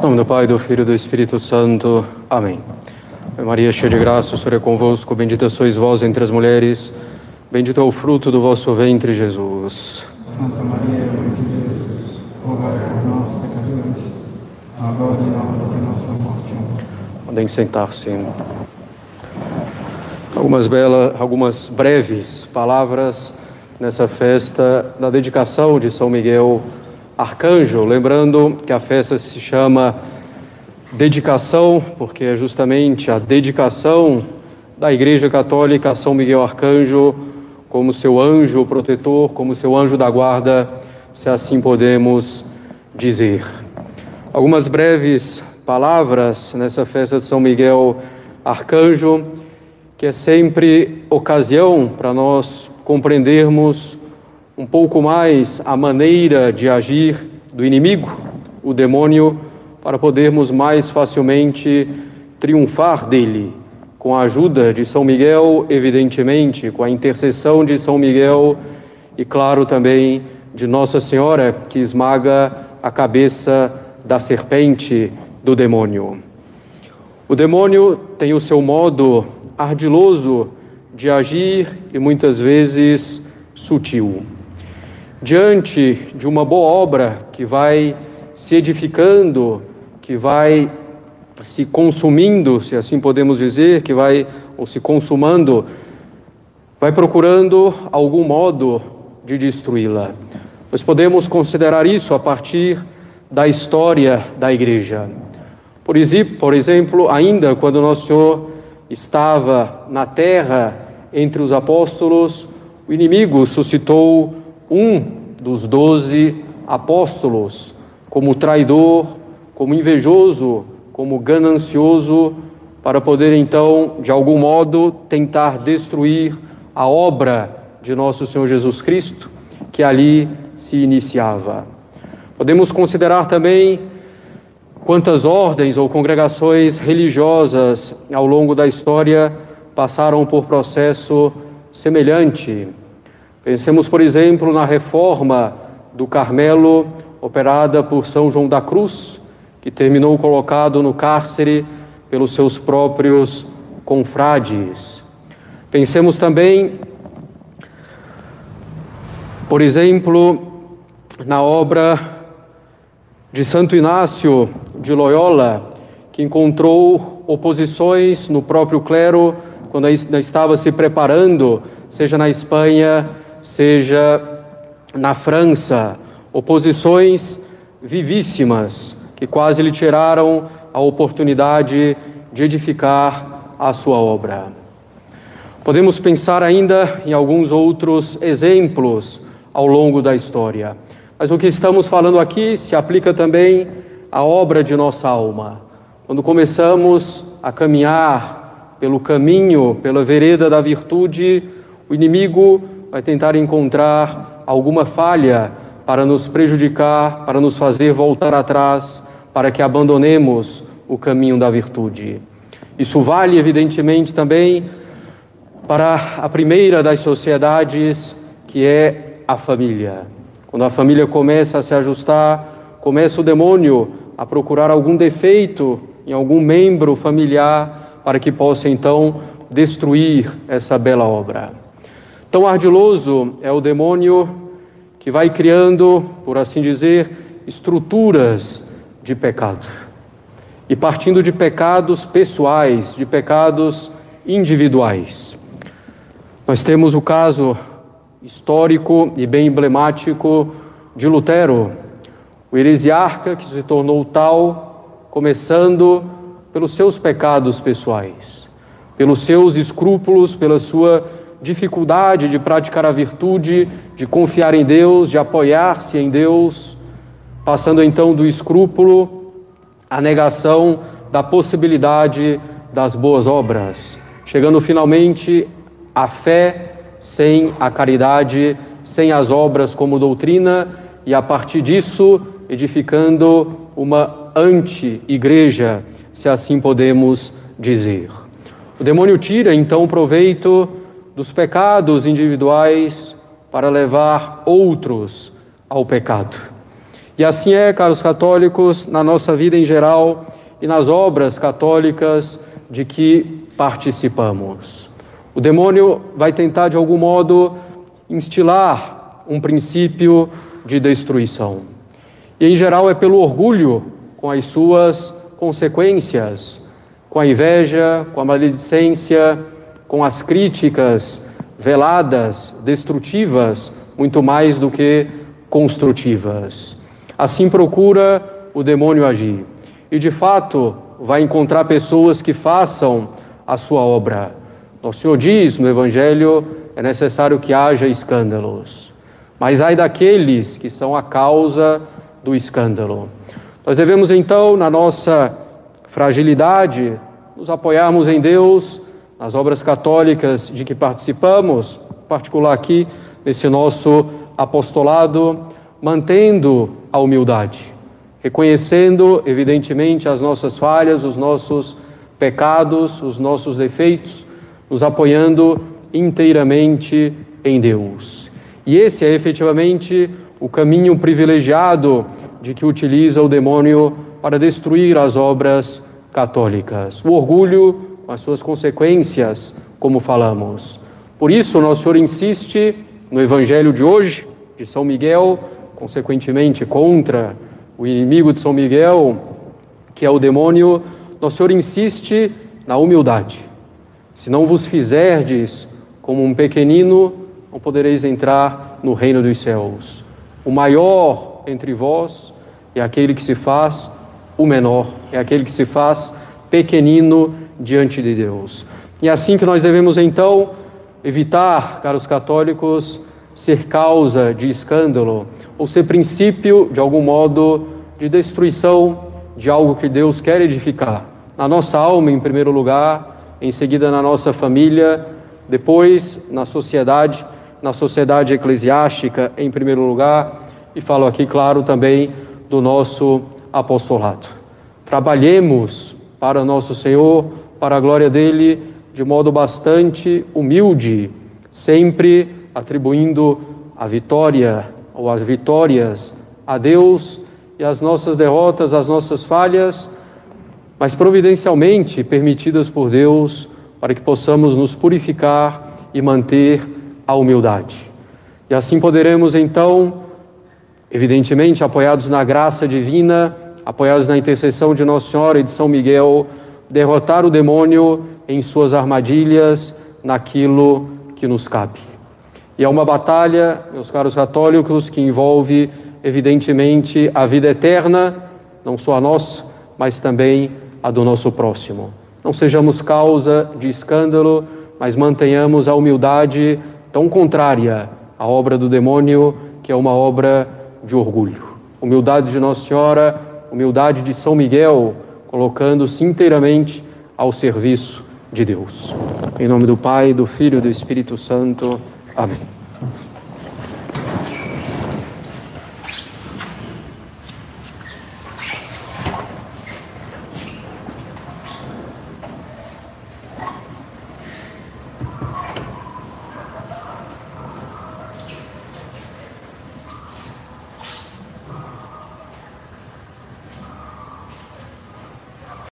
Em nome do Pai, do Filho e do Espírito Santo. Amém. Maria, cheia de graça, o Senhor é convosco. Bendita sois vós entre as mulheres. Bendito é o fruto do vosso ventre, Jesus. Santa Maria, Mãe de Deus, rogai por nós, pecadores, agora e na hora de nossa morte. Podem sentar-se. Algumas belas, algumas breves palavras nessa festa da dedicação de São Miguel Arcanjo, lembrando que a festa se chama dedicação, porque é justamente a dedicação da Igreja Católica a São Miguel Arcanjo como seu anjo protetor, como seu anjo da guarda, se assim podemos dizer. Algumas breves palavras nessa festa de São Miguel Arcanjo, que é sempre ocasião para nós compreendermos um pouco mais a maneira de agir do inimigo, o demônio, para podermos mais facilmente triunfar dele, com a ajuda de São Miguel, evidentemente, com a intercessão de São Miguel e, claro, também de Nossa Senhora, que esmaga a cabeça da serpente do demônio. O demônio tem o seu modo ardiloso de agir e muitas vezes sutil diante de uma boa obra que vai se edificando, que vai se consumindo, se assim podemos dizer, que vai ou se consumando, vai procurando algum modo de destruí-la. Nós podemos considerar isso a partir da história da igreja. Por exemplo, ainda quando Nosso Senhor estava na terra entre os apóstolos, o inimigo suscitou um dos doze apóstolos como traidor, como invejoso, como ganancioso, para poder então, de algum modo, tentar destruir a obra de nosso Senhor Jesus Cristo, que ali se iniciava. Podemos considerar também quantas ordens ou congregações religiosas ao longo da história passaram por processo semelhante. Pensemos, por exemplo, na reforma do Carmelo operada por São João da Cruz, que terminou colocado no cárcere pelos seus próprios confrades. Pensemos também, por exemplo, na obra de Santo Inácio de Loyola, que encontrou oposições no próprio clero quando ainda estava se preparando, seja na Espanha, seja na França, oposições vivíssimas que quase lhe tiraram a oportunidade de edificar a sua obra. Podemos pensar ainda em alguns outros exemplos ao longo da história, mas o que estamos falando aqui se aplica também à obra de nossa alma. Quando começamos a caminhar pelo caminho, pela vereda da virtude, o inimigo vai tentar encontrar alguma falha para nos prejudicar, para nos fazer voltar atrás, para que abandonemos o caminho da virtude. Isso vale, evidentemente, também para a primeira das sociedades, que é a família. Quando a família começa a se ajustar, começa o demônio a procurar algum defeito em algum membro familiar para que possa então destruir essa bela obra. Tão ardiloso é o demônio que vai criando, por assim dizer, estruturas de pecado. E partindo de pecados pessoais, de pecados individuais. Nós temos o caso histórico e bem emblemático de Lutero, o heresiarca que se tornou tal, começando pelos seus pecados pessoais, pelos seus escrúpulos, pela sua dificuldade de praticar a virtude, de confiar em Deus, de apoiar-se em Deus, passando então do escrúpulo à negação da possibilidade das boas obras, chegando finalmente à fé sem a caridade, sem as obras como doutrina e a partir disso edificando uma anti-igreja, se assim podemos dizer. O demônio tira então proveito dos pecados individuais para levar outros ao pecado. E assim é, caros católicos, na nossa vida em geral e nas obras católicas de que participamos. O demônio vai tentar, de algum modo, instilar um princípio de destruição. E, em geral, é pelo orgulho, com as suas consequências, com a inveja, com a maledicência, com as críticas veladas, destrutivas, muito mais do que construtivas. Assim procura o demônio agir. E de fato, vai encontrar pessoas que façam a sua obra. Nosso Senhor diz no Evangelho: é necessário que haja escândalos. Mas ai daqueles que são a causa do escândalo. Nós devemos então, na nossa fragilidade, nos apoiarmos em Deus, nas obras católicas de que participamos, em particular aqui nesse nosso apostolado, mantendo a humildade, reconhecendo, evidentemente, as nossas falhas, os nossos pecados, os nossos defeitos, nos apoiando inteiramente em Deus. E esse é efetivamente o caminho privilegiado de que utiliza o demônio para destruir as obras católicas. O orgulho, as suas consequências, como falamos. Por isso, Nosso Senhor insiste no Evangelho de hoje, de São Miguel, consequentemente contra o inimigo de São Miguel, que é o demônio, Nosso Senhor insiste na humildade. Se não vos fizerdes como um pequenino, não podereis entrar no reino dos céus. O maior entre vós é aquele que se faz o menor, é aquele que se faz pequenino diante de Deus. E é assim que nós devemos então evitar, caros católicos, ser causa de escândalo ou ser princípio, de algum modo, de destruição de algo que Deus quer edificar. Na nossa alma, em primeiro lugar, em seguida na nossa família, depois na sociedade, na sociedade eclesiástica, em primeiro lugar, e falo aqui, claro, também do nosso apostolado. Trabalhemos para nosso Senhor, para a glória dele, de modo bastante humilde, sempre atribuindo a vitória ou as vitórias a Deus e as nossas derrotas, as nossas falhas, mas providencialmente permitidas por Deus para que possamos nos purificar e manter a humildade. E assim poderemos então Evidentemente, apoiados na graça divina, apoiados na intercessão de Nossa Senhora e de São Miguel, derrotar o demônio em suas armadilhas, naquilo que nos cabe. E é uma batalha, meus caros católicos, que envolve, evidentemente, a vida eterna, não só a nossa, mas também a do nosso próximo. Não sejamos causa de escândalo, mas mantenhamos a humildade tão contrária à obra do demônio, que é uma obra de orgulho. Humildade de Nossa Senhora, humildade de São Miguel, colocando-se inteiramente ao serviço de Deus. Em nome do Pai, do Filho e do Espírito Santo. Amém.